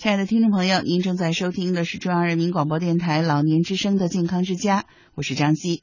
亲爱的听众朋友，您正在收听的是中央人民广播电台老年之声的健康之家，我是张希。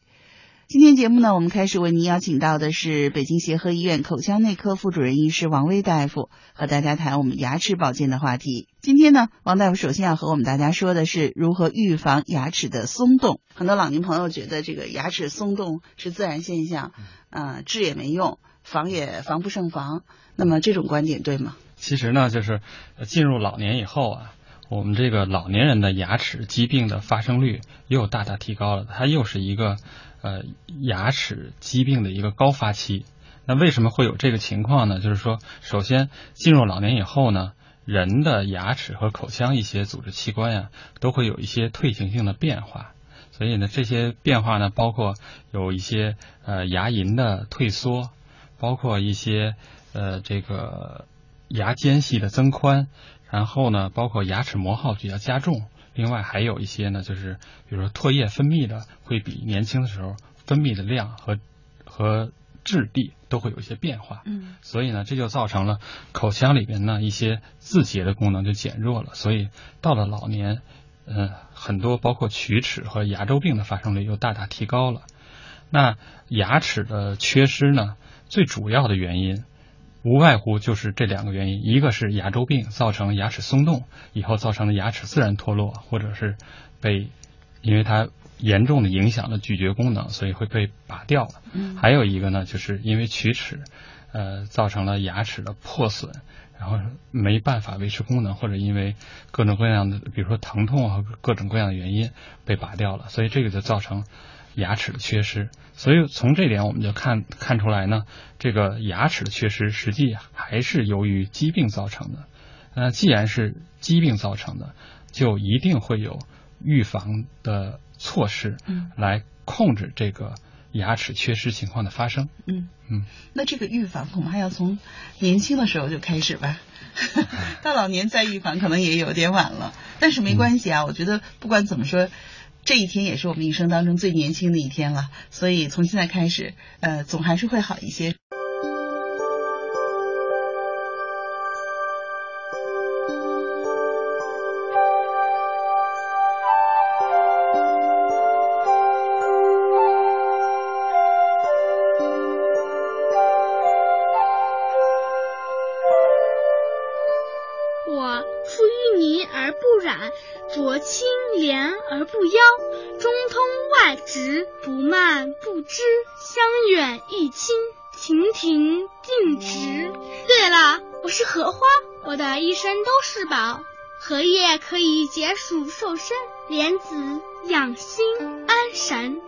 今天节目呢，我们开始为您邀请到的是北京协和医院口腔内科副主任医师王威大夫，和大家谈我们牙齿保健的话题。今天呢，王大夫首先要和我们大家说的是如何预防牙齿的松动。很多老年朋友觉得这个牙齿松动是自然现象，呃，治也没用，防也防不胜防。那么这种观点对吗？其实呢，就是进入老年以后啊，我们这个老年人的牙齿疾病的发生率又大大提高了，它又是一个呃牙齿疾病的一个高发期。那为什么会有这个情况呢？就是说，首先进入老年以后呢，人的牙齿和口腔一些组织器官呀，都会有一些退行性的变化。所以呢，这些变化呢，包括有一些呃牙龈的退缩，包括一些呃这个。牙间隙的增宽，然后呢，包括牙齿磨耗比较加重，另外还有一些呢，就是比如说唾液分泌的会比年轻的时候分泌的量和和质地都会有一些变化，嗯，所以呢，这就造成了口腔里边呢一些自洁的功能就减弱了，所以到了老年，嗯，很多包括龋齿和牙周病的发生率又大大提高了。那牙齿的缺失呢，最主要的原因。无外乎就是这两个原因，一个是牙周病造成牙齿松动以后造成的牙齿自然脱落，或者是被因为它严重的影响了咀嚼功能，所以会被拔掉了。嗯，还有一个呢，就是因为龋齿，呃，造成了牙齿的破损，然后没办法维持功能，或者因为各种各样的，比如说疼痛和各种各样的原因被拔掉了，所以这个就造成。牙齿的缺失，所以从这点我们就看看出来呢，这个牙齿的缺失实际还是由于疾病造成的。那既然是疾病造成的，就一定会有预防的措施，嗯，来控制这个牙齿缺失情况的发生。嗯嗯，那这个预防恐怕要从年轻的时候就开始吧，到老年再预防可能也有点晚了。但是没关系啊，我觉得不管怎么说。这一天也是我们一生当中最年轻的一天了，所以从现在开始，呃，总还是会好一些。涟而不妖，中通外直，不蔓不枝，香远益清，亭亭净植。对了，我是荷花，我的一生都是宝。荷叶可以解暑瘦身，莲子养心安神，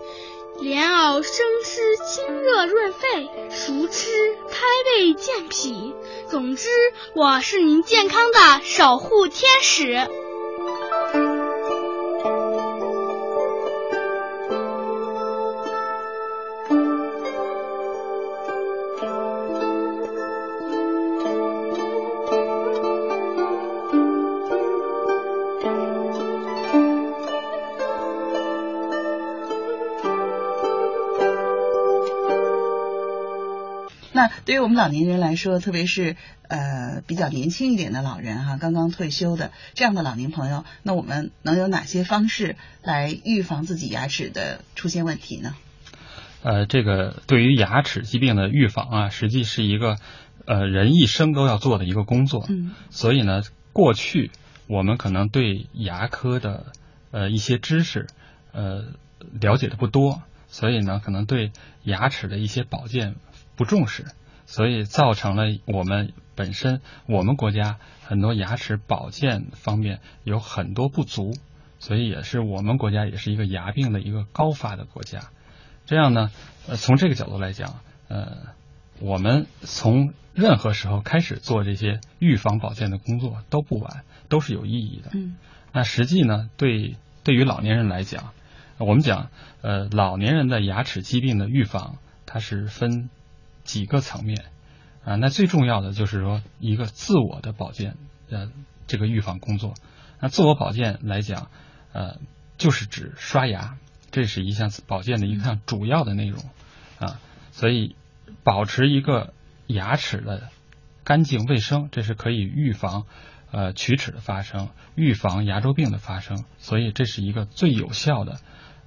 莲藕生吃清热润肺，熟吃开胃健脾。总之，我是您健康的守护天使。对于我们老年人来说，特别是呃比较年轻一点的老人哈，刚刚退休的这样的老年朋友，那我们能有哪些方式来预防自己牙齿的出现问题呢？呃，这个对于牙齿疾病的预防啊，实际是一个呃人一生都要做的一个工作。嗯。所以呢，过去我们可能对牙科的呃一些知识呃了解的不多，所以呢，可能对牙齿的一些保健不重视。所以造成了我们本身我们国家很多牙齿保健方面有很多不足，所以也是我们国家也是一个牙病的一个高发的国家。这样呢，呃，从这个角度来讲，呃，我们从任何时候开始做这些预防保健的工作都不晚，都是有意义的。嗯。那实际呢，对对于老年人来讲，我们讲，呃，老年人的牙齿疾病的预防，它是分。几个层面啊，那最重要的就是说一个自我的保健呃这个预防工作。那自我保健来讲，呃，就是指刷牙，这是一项保健的一项主要的内容啊。所以保持一个牙齿的干净卫生，这是可以预防呃龋齿的发生，预防牙周病的发生，所以这是一个最有效的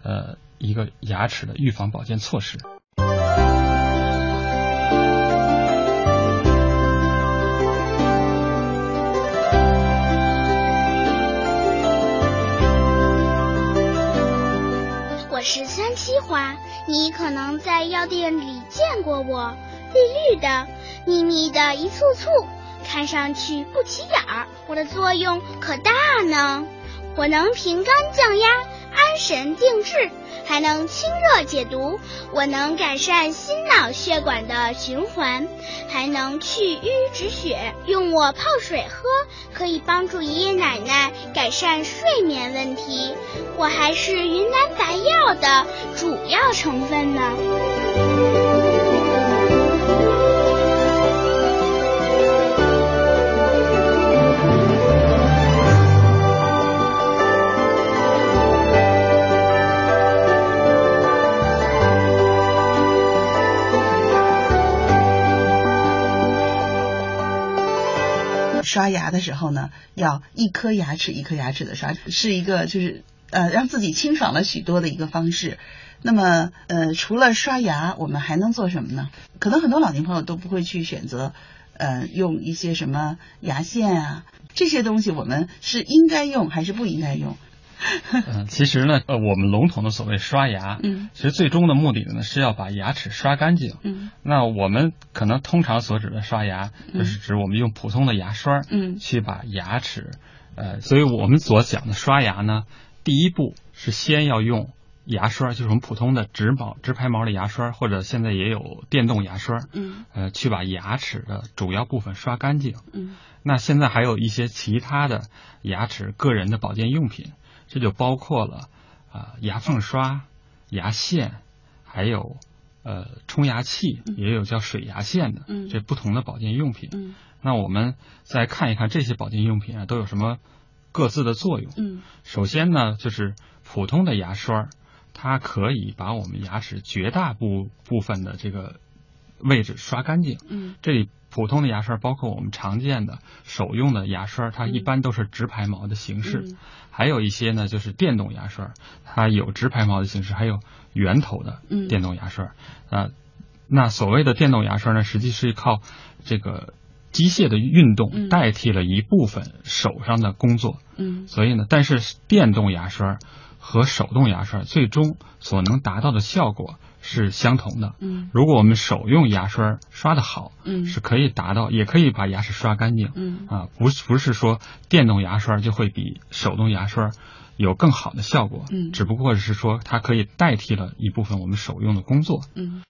呃一个牙齿的预防保健措施。三七花，你可能在药店里见过我，绿绿的，密密的一簇簇，看上去不起眼儿。我的作用可大呢，我能平肝降压、神定制。还能清热解毒，我能改善心脑血管的循环，还能去瘀止血。用我泡水喝，可以帮助爷爷奶奶改善睡眠问题。我还是云南白药的主要成分呢。刷牙的时候呢，要一颗牙齿一颗牙齿的刷，是一个就是呃让自己清爽了许多的一个方式。那么呃除了刷牙，我们还能做什么呢？可能很多老年朋友都不会去选择呃用一些什么牙线啊这些东西，我们是应该用还是不应该用？嗯，其实呢，呃，我们笼统的所谓刷牙，嗯，其实最终的目的呢是要把牙齿刷干净。嗯，那我们可能通常所指的刷牙，就是指我们用普通的牙刷，嗯，去把牙齿，呃，所以我们所讲的刷牙呢，第一步是先要用牙刷，就是我们普通的直毛、直排毛的牙刷，或者现在也有电动牙刷，嗯，呃，去把牙齿的主要部分刷干净。嗯，那现在还有一些其他的牙齿个人的保健用品。这就包括了啊牙缝刷、牙线，还有呃冲牙器，也有叫水牙线的，这不同的保健用品。嗯，那我们再看一看这些保健用品啊都有什么各自的作用。嗯，首先呢，就是普通的牙刷，它可以把我们牙齿绝大部部分的这个位置刷干净。嗯，这里普通的牙刷包括我们常见的手用的牙刷，它一般都是直排毛的形式。嗯还有一些呢，就是电动牙刷，它有直排毛的形式，还有圆头的电动牙刷。啊、嗯，那所谓的电动牙刷呢，实际是靠这个机械的运动代替了一部分手上的工作。嗯，所以呢，但是电动牙刷和手动牙刷最终所能达到的效果是相同的。嗯，如果我们手用牙刷刷的好，嗯，是可以达到，也可以把牙齿刷干净。嗯，啊，不是不是说电动牙刷就会比手动牙刷有更好的效果。嗯，只不过是说它可以代替了一部分我们手用的工作。嗯。